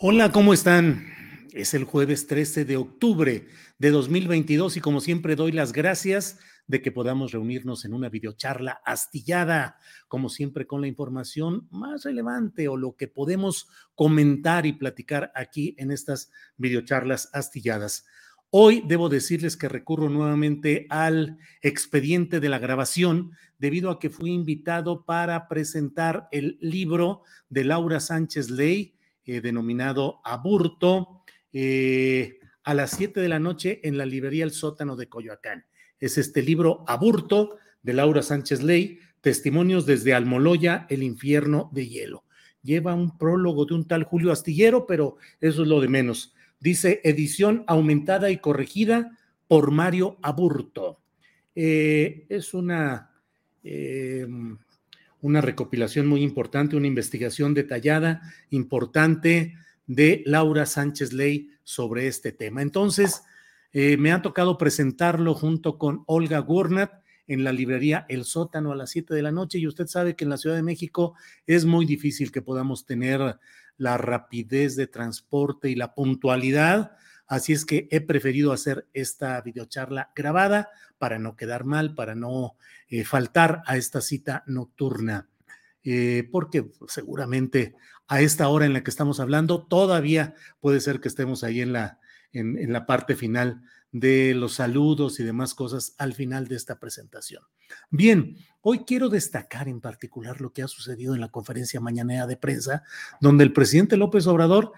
Hola, ¿cómo están? Es el jueves 13 de octubre de 2022 y como siempre doy las gracias de que podamos reunirnos en una videocharla astillada, como siempre con la información más relevante o lo que podemos comentar y platicar aquí en estas videocharlas astilladas. Hoy debo decirles que recurro nuevamente al expediente de la grabación debido a que fui invitado para presentar el libro de Laura Sánchez Ley, eh, denominado Aburto, eh, a las 7 de la noche en la librería El Sótano de Coyoacán. Es este libro Aburto de Laura Sánchez Ley, Testimonios desde Almoloya, el infierno de hielo. Lleva un prólogo de un tal Julio Astillero, pero eso es lo de menos. Dice edición aumentada y corregida por Mario Aburto. Eh, es una una recopilación muy importante, una investigación detallada, importante de Laura Sánchez Ley sobre este tema. Entonces, eh, me ha tocado presentarlo junto con Olga Gurnat en la librería El Sótano a las 7 de la noche y usted sabe que en la Ciudad de México es muy difícil que podamos tener la rapidez de transporte y la puntualidad Así es que he preferido hacer esta videocharla grabada para no quedar mal, para no eh, faltar a esta cita nocturna, eh, porque seguramente a esta hora en la que estamos hablando todavía puede ser que estemos ahí en la, en la parte final de los saludos y demás cosas al final de esta presentación. Bien, hoy quiero destacar en particular lo que ha sucedido en la conferencia mañanera de prensa, donde el presidente López Obrador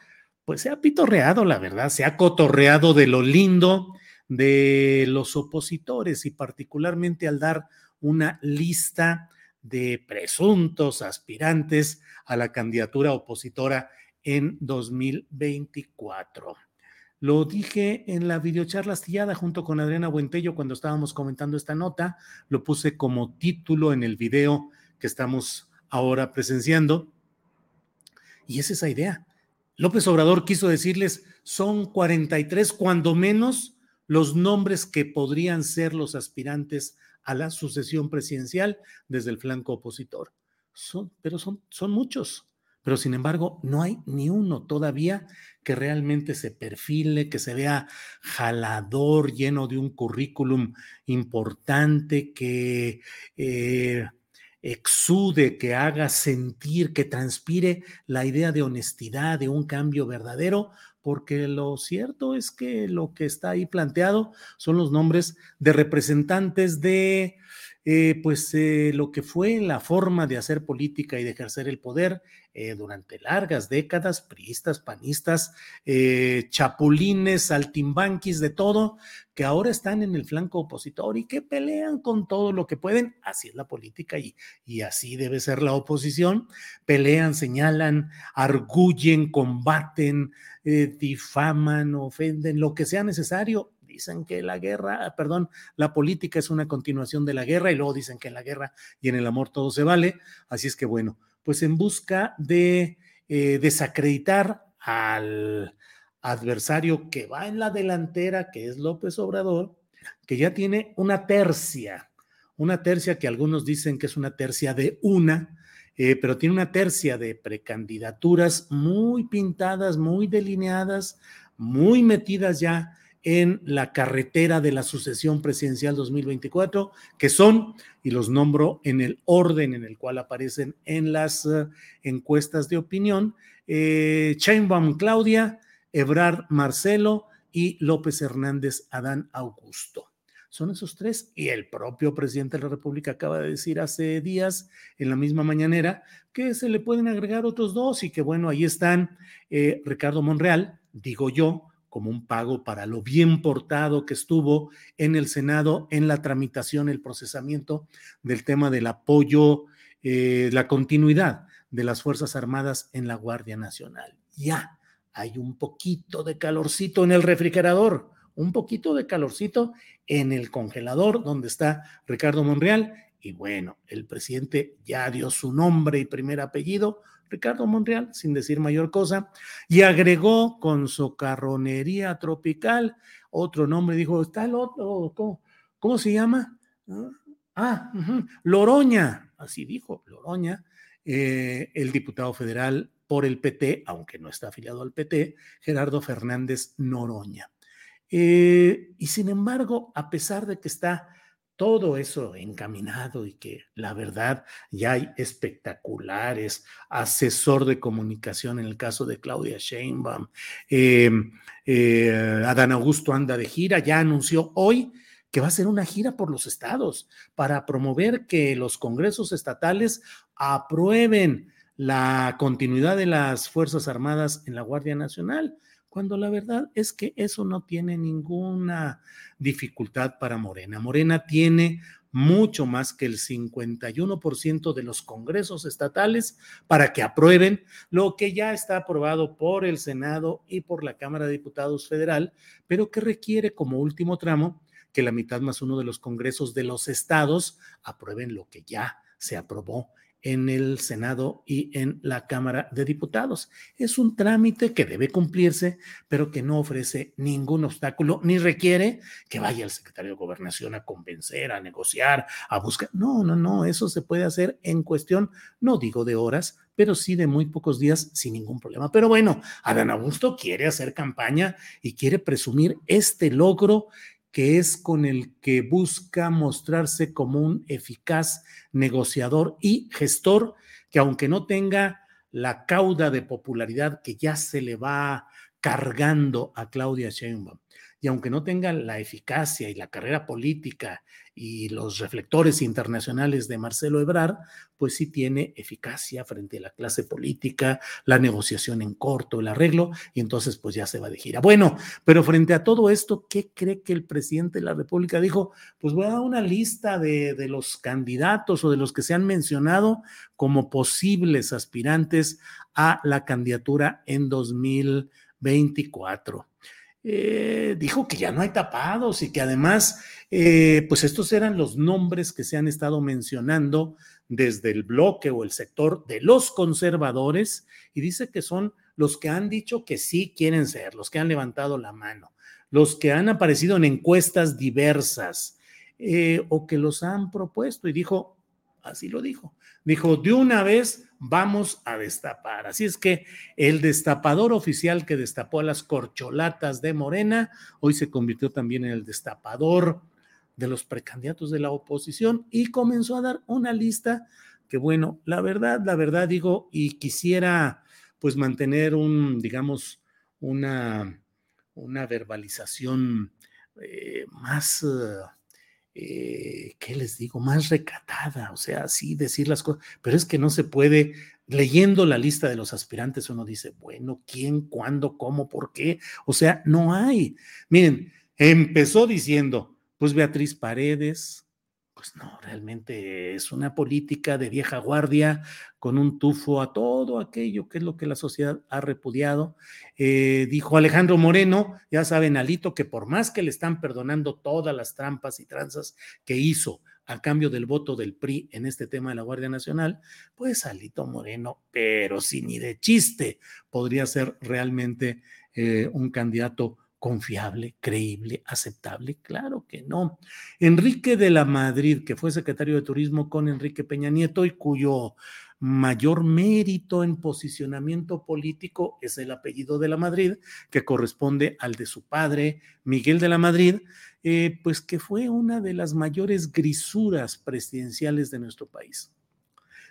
pues se ha pitorreado, la verdad, se ha cotorreado de lo lindo de los opositores y particularmente al dar una lista de presuntos aspirantes a la candidatura opositora en 2024. Lo dije en la videocharla astillada junto con Adriana Buentello cuando estábamos comentando esta nota, lo puse como título en el video que estamos ahora presenciando. Y es esa idea, López Obrador quiso decirles, son 43 cuando menos los nombres que podrían ser los aspirantes a la sucesión presidencial desde el flanco opositor. Son, pero son, son muchos. Pero sin embargo, no hay ni uno todavía que realmente se perfile, que se vea jalador, lleno de un currículum importante, que eh, exude, que haga sentir, que transpire la idea de honestidad, de un cambio verdadero, porque lo cierto es que lo que está ahí planteado son los nombres de representantes de eh, pues eh, lo que fue la forma de hacer política y de ejercer el poder eh, durante largas décadas, priistas, panistas, chapulines, saltimbanquis, de todo, que ahora están en el flanco opositor y que pelean con todo lo que pueden. Así es la política y, y así debe ser la oposición. Pelean, señalan, arguyen, combaten, difaman, ofenden, lo que sea necesario dicen que la guerra, perdón, la política es una continuación de la guerra y luego dicen que en la guerra y en el amor todo se vale. Así es que bueno, pues en busca de eh, desacreditar al adversario que va en la delantera, que es López Obrador, que ya tiene una tercia, una tercia que algunos dicen que es una tercia de una, eh, pero tiene una tercia de precandidaturas muy pintadas, muy delineadas, muy metidas ya en la carretera de la sucesión presidencial 2024, que son, y los nombro en el orden en el cual aparecen en las uh, encuestas de opinión, eh, Chainbaum Claudia, Ebrard Marcelo y López Hernández Adán Augusto. Son esos tres. Y el propio presidente de la República acaba de decir hace días, en la misma mañanera, que se le pueden agregar otros dos y que bueno, ahí están eh, Ricardo Monreal, digo yo, como un pago para lo bien portado que estuvo en el Senado en la tramitación, el procesamiento del tema del apoyo, eh, la continuidad de las Fuerzas Armadas en la Guardia Nacional. Ya hay un poquito de calorcito en el refrigerador, un poquito de calorcito en el congelador donde está Ricardo Monreal. Y bueno, el presidente ya dio su nombre y primer apellido, Ricardo Monreal, sin decir mayor cosa, y agregó con su carronería tropical otro nombre, dijo, está el otro, ¿cómo, se llama? Ah, Loroña, así dijo, Loroña, eh, el diputado federal por el PT, aunque no está afiliado al PT, Gerardo Fernández Noroña. Eh, y sin embargo, a pesar de que está todo eso encaminado y que la verdad ya hay espectaculares, asesor de comunicación en el caso de Claudia Sheinbaum, em, eh, Adán Augusto anda de gira, ya anunció hoy que va a hacer una gira por los estados para promover que los congresos estatales aprueben la continuidad de las Fuerzas Armadas en la Guardia Nacional cuando la verdad es que eso no tiene ninguna dificultad para Morena. Morena tiene mucho más que el 51% de los congresos estatales para que aprueben lo que ya está aprobado por el Senado y por la Cámara de Diputados Federal, pero que requiere como último tramo que la mitad más uno de los congresos de los estados aprueben lo que ya se aprobó en el Senado y en la Cámara de Diputados. Es un trámite que debe cumplirse, pero que no ofrece ningún obstáculo ni requiere que vaya el secretario de Gobernación a convencer, a negociar, a buscar. No, no, no, eso se puede hacer en cuestión, no digo de horas, pero sí de muy pocos días sin ningún problema. Pero bueno, Adán Augusto quiere hacer campaña y quiere presumir este logro que es con el que busca mostrarse como un eficaz negociador y gestor que aunque no tenga la cauda de popularidad que ya se le va cargando a Claudia Sheinbaum, y aunque no tenga la eficacia y la carrera política y los reflectores internacionales de Marcelo Ebrard, pues sí tiene eficacia frente a la clase política, la negociación en corto, el arreglo, y entonces pues ya se va de gira. Bueno, pero frente a todo esto, ¿qué cree que el presidente de la República dijo? Pues voy a dar una lista de, de los candidatos o de los que se han mencionado como posibles aspirantes a la candidatura en 2024. Eh, dijo que ya no hay tapados y que además, eh, pues estos eran los nombres que se han estado mencionando desde el bloque o el sector de los conservadores y dice que son los que han dicho que sí quieren ser, los que han levantado la mano, los que han aparecido en encuestas diversas eh, o que los han propuesto. Y dijo, así lo dijo, dijo, de una vez vamos a destapar. Así es que el destapador oficial que destapó a las corcholatas de Morena, hoy se convirtió también en el destapador de los precandidatos de la oposición y comenzó a dar una lista que, bueno, la verdad, la verdad digo, y quisiera pues mantener un, digamos, una, una verbalización eh, más... Eh, ¿qué les digo? Más recatada, o sea, así decir las cosas, pero es que no se puede, leyendo la lista de los aspirantes, uno dice, bueno, ¿quién, cuándo, cómo, por qué? O sea, no hay. Miren, empezó diciendo, pues Beatriz Paredes, pues no, realmente es una política de vieja guardia con un tufo a todo aquello que es lo que la sociedad ha repudiado. Eh, dijo Alejandro Moreno, ya saben, Alito, que por más que le están perdonando todas las trampas y tranzas que hizo a cambio del voto del PRI en este tema de la Guardia Nacional, pues Alito Moreno, pero si ni de chiste, podría ser realmente eh, un candidato confiable, creíble, aceptable? Claro que no. Enrique de la Madrid, que fue secretario de Turismo con Enrique Peña Nieto y cuyo mayor mérito en posicionamiento político es el apellido de la Madrid, que corresponde al de su padre, Miguel de la Madrid, eh, pues que fue una de las mayores grisuras presidenciales de nuestro país.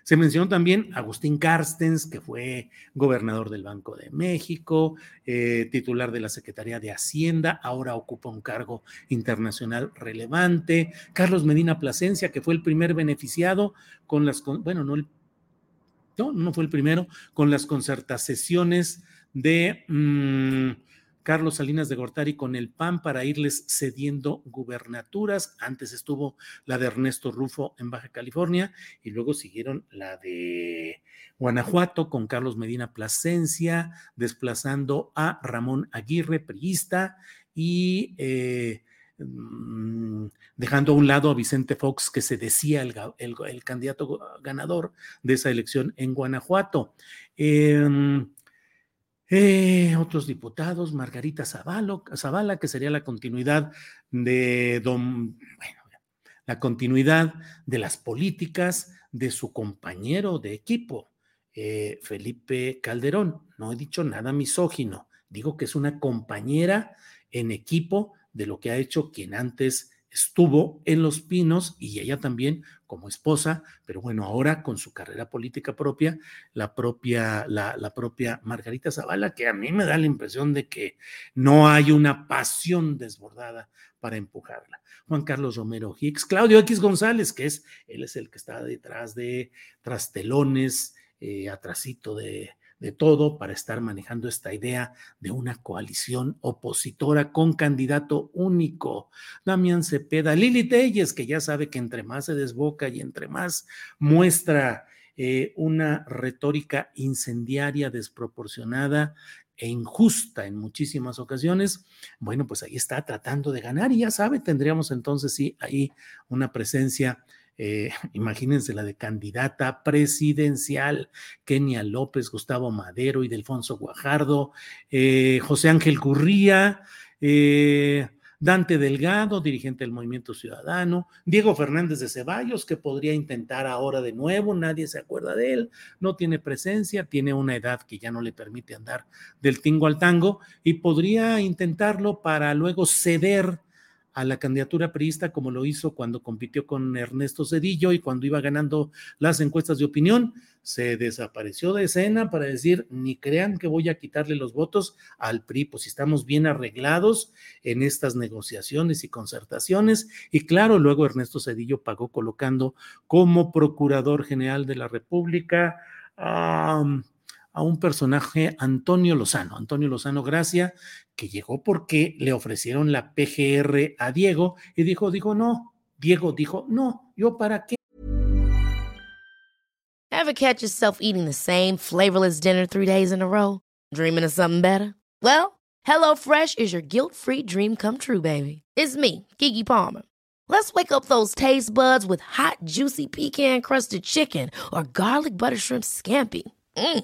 Se mencionó también Agustín Carstens, que fue gobernador del Banco de México, eh, titular de la Secretaría de Hacienda, ahora ocupa un cargo internacional relevante. Carlos Medina Plasencia, que fue el primer beneficiado con las, bueno, no, no, no fue el primero, con las concertaciones de... Mm, Carlos Salinas de Gortari con el PAN para irles cediendo gubernaturas. Antes estuvo la de Ernesto Rufo en Baja California y luego siguieron la de Guanajuato con Carlos Medina Plasencia, desplazando a Ramón Aguirre, priista, y eh, mm, dejando a un lado a Vicente Fox, que se decía el, candidato ganador de esa elección en Guanajuato. Em, eh, otros diputados, Margarita Zavala, que sería la continuidad de don, bueno, la continuidad de las políticas de su compañero de equipo, eh, Felipe Calderón. No he dicho nada misógino, digo que es una compañera en equipo de lo que ha hecho quien antes estuvo en Los Pinos y ella también como esposa, pero bueno, ahora con su carrera política propia, la propia, la, la, propia Margarita Zavala, que a mí me da la impresión de que no hay una pasión desbordada para empujarla. Juan Carlos Romero Hicks, Claudio X González, que es, él es el que está detrás de trastelones, eh, atrasito de de todo para estar manejando esta idea de una coalición opositora con candidato único. Damián Cepeda, Lili Telles, que ya sabe que entre más se desboca y entre más muestra eh, una retórica incendiaria, desproporcionada e injusta en muchísimas ocasiones, bueno, pues ahí está tratando de ganar y ya sabe, tendríamos entonces sí ahí una presencia eh, imagínense la de candidata presidencial, Kenia López, Gustavo Madero y Delfonso Guajardo, eh, José Ángel Curría, eh, Dante Delgado, dirigente del Movimiento Ciudadano, Diego Fernández de Ceballos, que podría intentar ahora de nuevo, nadie se acuerda de él, no tiene presencia, tiene una edad que ya no le permite andar del tingo al tango y podría intentarlo para luego ceder a la candidatura priista como lo hizo cuando compitió con Ernesto Cedillo y cuando iba ganando las encuestas de opinión, se desapareció de escena para decir, ni crean que voy a quitarle los votos al PRI, pues estamos bien arreglados en estas negociaciones y concertaciones. Y claro, luego Ernesto Cedillo pagó colocando como Procurador General de la República a un personaje, Antonio Lozano, Antonio Lozano Gracia, que llegó porque le ofrecieron la PGR a Diego y dijo, dijo, no, Diego dijo, no, yo para qué. Ever catch yourself eating the same flavorless dinner three days in a row? Dreaming of something better? Well, HelloFresh is your guilt-free dream come true, baby. It's me, Kiki Palmer. Let's wake up those taste buds with hot, juicy pecan-crusted chicken or garlic butter shrimp scampi. Mm.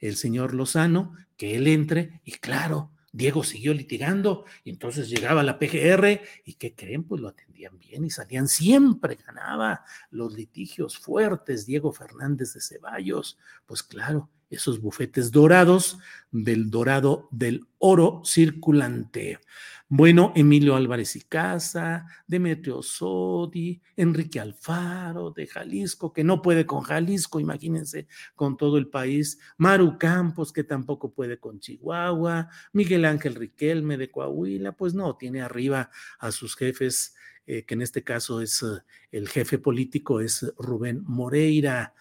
el señor Lozano, que él entre y claro, Diego siguió litigando y entonces llegaba la PGR y ¿qué creen? Pues lo atendían bien y salían siempre, ganaba los litigios fuertes Diego Fernández de Ceballos, pues claro, esos bufetes dorados del dorado del oro circulante. Bueno, Emilio Álvarez y Casa, Demetrio Sodi, Enrique Alfaro de Jalisco, que no puede con Jalisco, imagínense, con todo el país, Maru Campos, que tampoco puede con Chihuahua, Miguel Ángel Riquelme de Coahuila, pues no, tiene arriba a sus jefes que en este caso es el jefe político, es Rubén Moreira.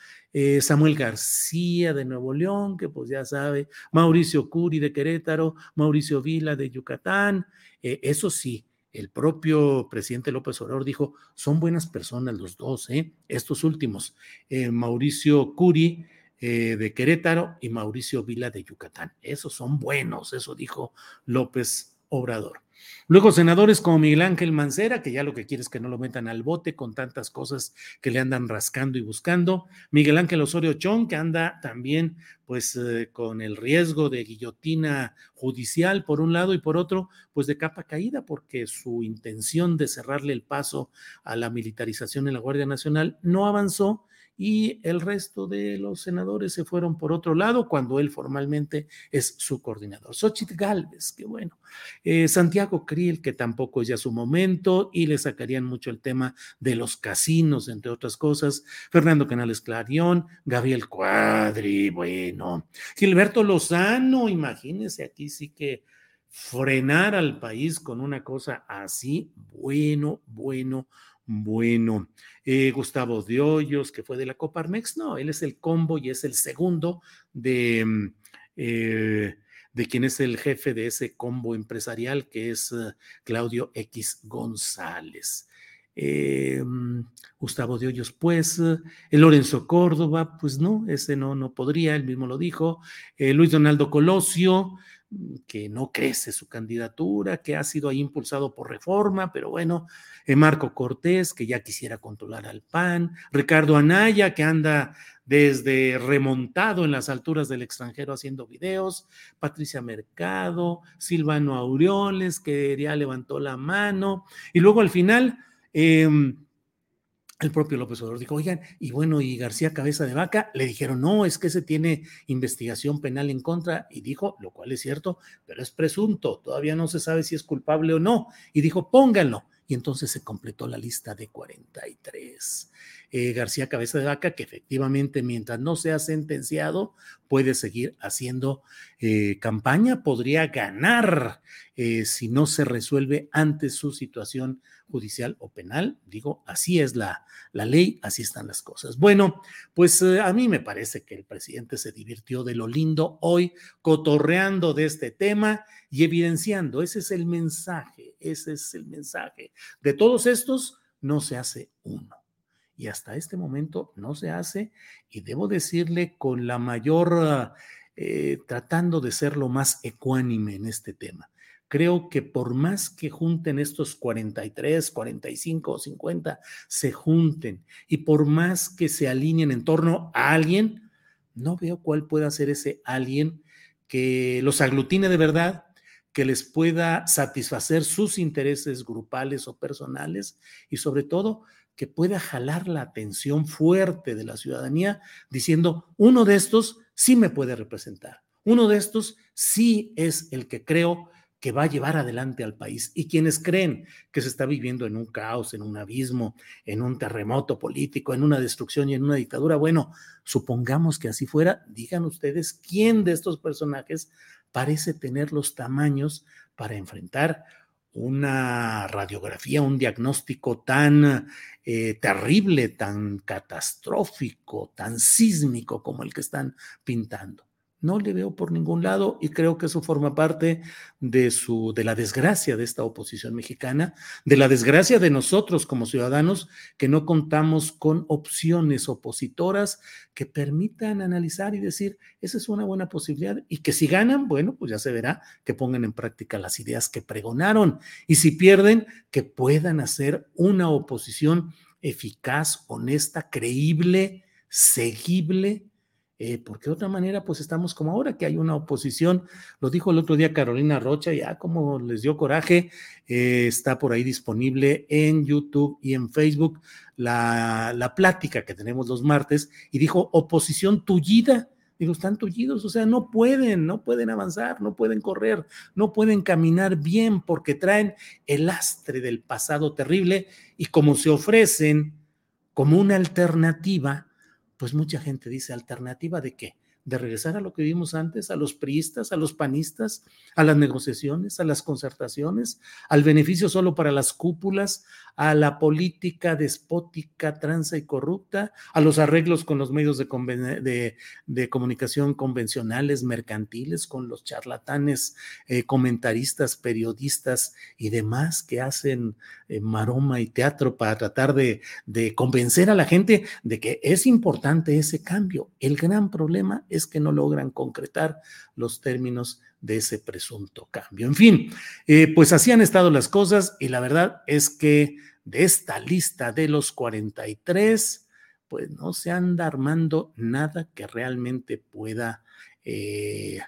Samuel García de Nuevo León, que pues ya sabe, Mauricio Curi de Querétaro, Mauricio Vila de Yucatán, eso sí, el propio presidente López Obrador dijo, son buenas personas los dos, ¿eh? estos últimos, eh, Mauricio Curi eh, de Querétaro y Mauricio Vila de Yucatán. Esos son buenos, eso dijo López Obrador. Luego senadores como Miguel Ángel Mancera, que ya lo que quiere es que no lo metan al bote con tantas cosas que le andan rascando y buscando. Miguel Ángel Osorio Chón, que anda también pues eh, con el riesgo de guillotina judicial por un lado y por otro, pues de capa caída, porque su intención de cerrarle el paso a la militarización en la Guardia Nacional no avanzó y el resto de los senadores se fueron por otro lado cuando él formalmente es su coordinador. Xochitl Galvez, que bueno. Eh, Santiago Krill, que tampoco es ya su momento y le sacarían mucho el tema de los casinos, entre otras cosas. Fernando Canales Clarión, Gabriel Cuadri, bueno. Gilberto Lozano, imagínense, aquí sí que frenar al país con una cosa así, bueno, bueno, bueno, eh, Gustavo de Hoyos, que fue de la Coparmex, no, él es el combo y es el segundo de, mm, eh, de quien es el jefe de ese combo empresarial, que es eh, Claudio X González. Mm, Gustavo de Hoyos, pues, Lorenzo Córdoba, pues no, ese no, no podría, él mismo lo dijo. Luis Donaldo Colosio, que no crece su candidatura, que ha sido ahí impulsado por reforma, pero bueno, eh, Marco Cortés, que ya quisiera controlar al PAN, Ricardo Anaya, que anda desde remontado en las alturas del extranjero haciendo videos, Patricia Mercado, Silvano Aureoles, que ya levantó la mano, y luego al final... Eh, el propio López Obrador dijo, oigan, y bueno, y García Cabeza de Vaca, le dijeron, no, es que se tiene investigación penal en contra, y dijo, lo cual es cierto, pero es presunto, todavía no se sabe si es culpable o no, y dijo, pónganlo. Y entonces se completó la lista de 43. Eh, García Cabeza de Vaca, que efectivamente mientras no sea sentenciado, puede seguir haciendo eh, campaña, podría ganar eh, si no se resuelve antes su situación judicial o penal. Digo, así es la, la ley, así están las cosas. Bueno, pues a mí me parece que el presidente se divirtió de lo lindo hoy, cotorreando de este tema y evidenciando, ese es el mensaje, ese es el mensaje. De todos estos, no se hace uno. Y hasta este momento no se hace, y debo decirle con la mayor, eh, tratando de ser lo más ecuánime en este tema creo que por más que junten estos 43, 45 o 50, se junten y por más que se alineen en torno a alguien, no veo cuál pueda ser ese alguien que los aglutine de verdad, que les pueda satisfacer sus intereses grupales o personales y sobre todo que pueda jalar la atención fuerte de la ciudadanía diciendo, uno de estos sí me puede representar, uno de estos sí es el que creo que va a llevar adelante al país. Y quienes creen que se está viviendo en un caos, en un abismo, en un terremoto político, en una destrucción y en una dictadura, bueno, supongamos que así fuera, digan ustedes quién de estos personajes parece tener los tamaños para enfrentar una radiografía, un diagnóstico tan eh, terrible, tan catastrófico, tan sísmico como el que están pintando. No le veo por ningún lado y creo que eso forma parte de su de la desgracia de esta oposición mexicana, de la desgracia de nosotros como ciudadanos que no contamos con opciones opositoras que permitan analizar y decir, esa es una buena posibilidad y que si ganan, bueno, pues ya se verá que pongan en práctica las ideas que pregonaron. Y si pierden, que puedan hacer una oposición eficaz, honesta, creíble, seguible eh, porque de otra manera, pues estamos como ahora que hay una oposición, lo dijo el otro día Carolina Rocha, ya como les dio coraje, eh, está por ahí disponible en YouTube y en Facebook la, la plática que tenemos los martes y dijo oposición tullida. Digo, están tullidos, o sea, no pueden, no pueden avanzar, no pueden correr, no pueden caminar bien porque traen el lastre del pasado terrible y como se ofrecen como una alternativa, pues mucha gente dice, ¿alternativa de qué? De regresar a lo que vimos antes, a los priistas, a los panistas, a las negociaciones, a las concertaciones, al beneficio solo para las cúpulas, a la política despótica, transa y corrupta, a los arreglos con los medios de, de, comunicación convencionales, mercantiles, con los charlatanes, eh, comentaristas, periodistas y demás que hacen eh, maroma y teatro para tratar de, de convencer a la gente de que es importante ese cambio. El gran problema es que no logran concretar los términos de ese presunto cambio. En fin, eh, pues así han estado las cosas y la verdad es que de esta lista de los 43, pues no se anda armando nada que realmente pueda eh,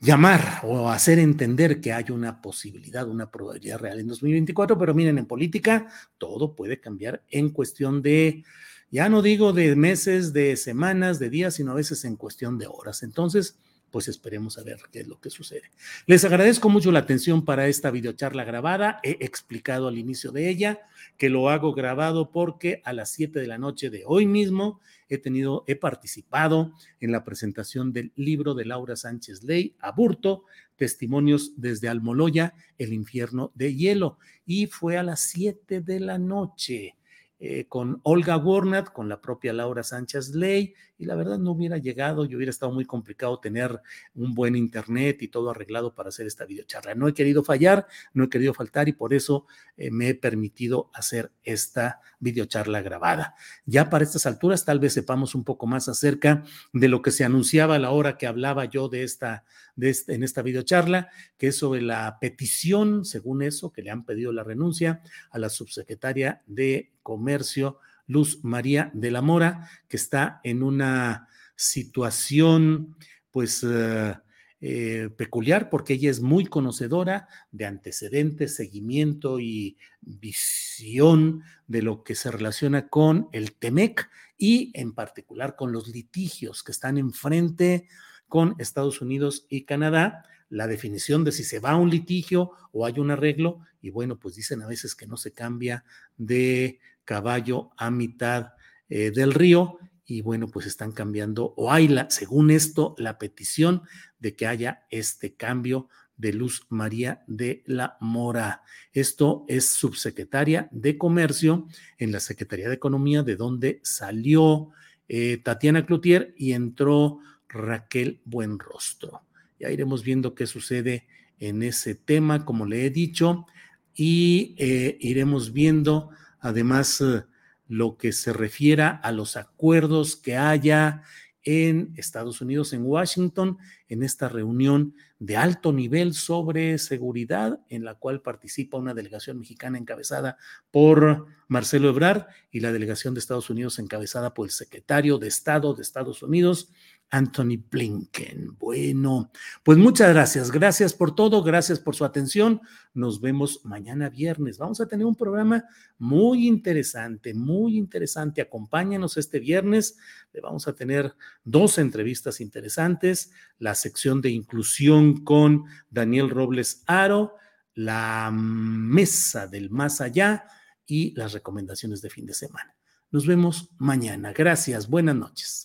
llamar o hacer entender que hay una posibilidad, una probabilidad real en 2024, pero miren, en política todo puede cambiar en cuestión de ya no digo de meses, de semanas, de días, sino a veces en cuestión de horas. Entonces, pues esperemos a ver qué es lo que sucede. Les agradezco mucho la atención para esta videocharla grabada. He explicado al inicio de ella que lo hago grabado porque a las 7 de la noche de hoy mismo he tenido, he participado en la presentación del libro de Laura Sánchez Ley, Aburto, Testimonios desde Almoloya, El infierno de hielo. Y fue a las 7 de la noche. Eh, con Olga Warnat, con la propia Laura Sánchez Ley, y la verdad no hubiera llegado, yo hubiera estado muy complicado tener un buen internet y todo arreglado para hacer esta videocharla. No he querido fallar, no he querido faltar y por eso eh, me he permitido hacer esta videocharla grabada. Ya para estas alturas tal vez sepamos un poco más acerca de lo que se anunciaba a la hora que hablaba yo de esta, este, en esta videocharla, que es sobre la petición, según eso, que le han pedido la renuncia a la subsecretaria de Comercio Luz María de la Mora, que está en una situación, pues, eh, eh, peculiar porque ella es muy conocedora de antecedentes, seguimiento y visión de lo que se relaciona con el TEMEC y en particular con los litigios que están enfrente con Estados Unidos y Canadá, la definición de si se va a un litigio o hay un arreglo, y bueno, pues dicen a veces que no se cambia de caballo a mitad eh, del río y bueno, pues están cambiando o hay la, según esto, la petición de que haya este cambio de Luz María de la Mora. Esto es subsecretaria de Comercio en la Secretaría de Economía, de donde salió eh, Tatiana Cloutier y entró Raquel Buenrostro. Ya iremos viendo qué sucede en ese tema, como le he dicho, y eh, iremos viendo Además, eh, lo que se refiera a los acuerdos que haya en Estados Unidos, en Washington, en esta reunión de alto nivel sobre seguridad, en la cual participa una delegación mexicana encabezada por Marcelo Ebrard y la delegación de Estados Unidos encabezada por el secretario de Estado de Estados Unidos, Anthony Blinken. Bueno, pues muchas gracias. Gracias por todo. Gracias por su atención. Nos vemos mañana viernes. Vamos a tener un programa muy interesante, muy interesante. Acompáñanos este viernes. Le vamos a tener dos entrevistas interesantes. La sección de inclusión con Daniel Robles Aro, la mesa del más allá y las recomendaciones de fin de semana. Nos vemos mañana. Gracias. Buenas noches.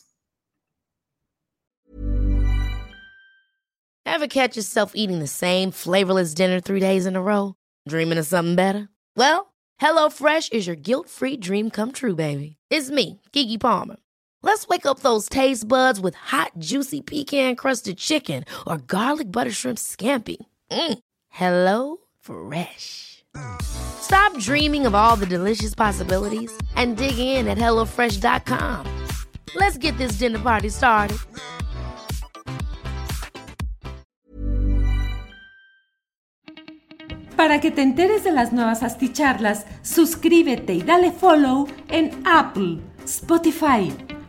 Ever catch yourself eating the same flavorless dinner three days in a row? Dreaming of something better? Well, HelloFresh is your guilt-free dream come true, baby. It's me, Kiki Palmer. Let's wake up those taste buds with hot, juicy pecan-crusted chicken or garlic butter shrimp scampi. Mm. Hello Fresh. Stop dreaming of all the delicious possibilities and dig in at HelloFresh.com. Let's get this dinner party started. Para que te enteres de las nuevas asticharlas, suscríbete y dale follow en Apple, Spotify,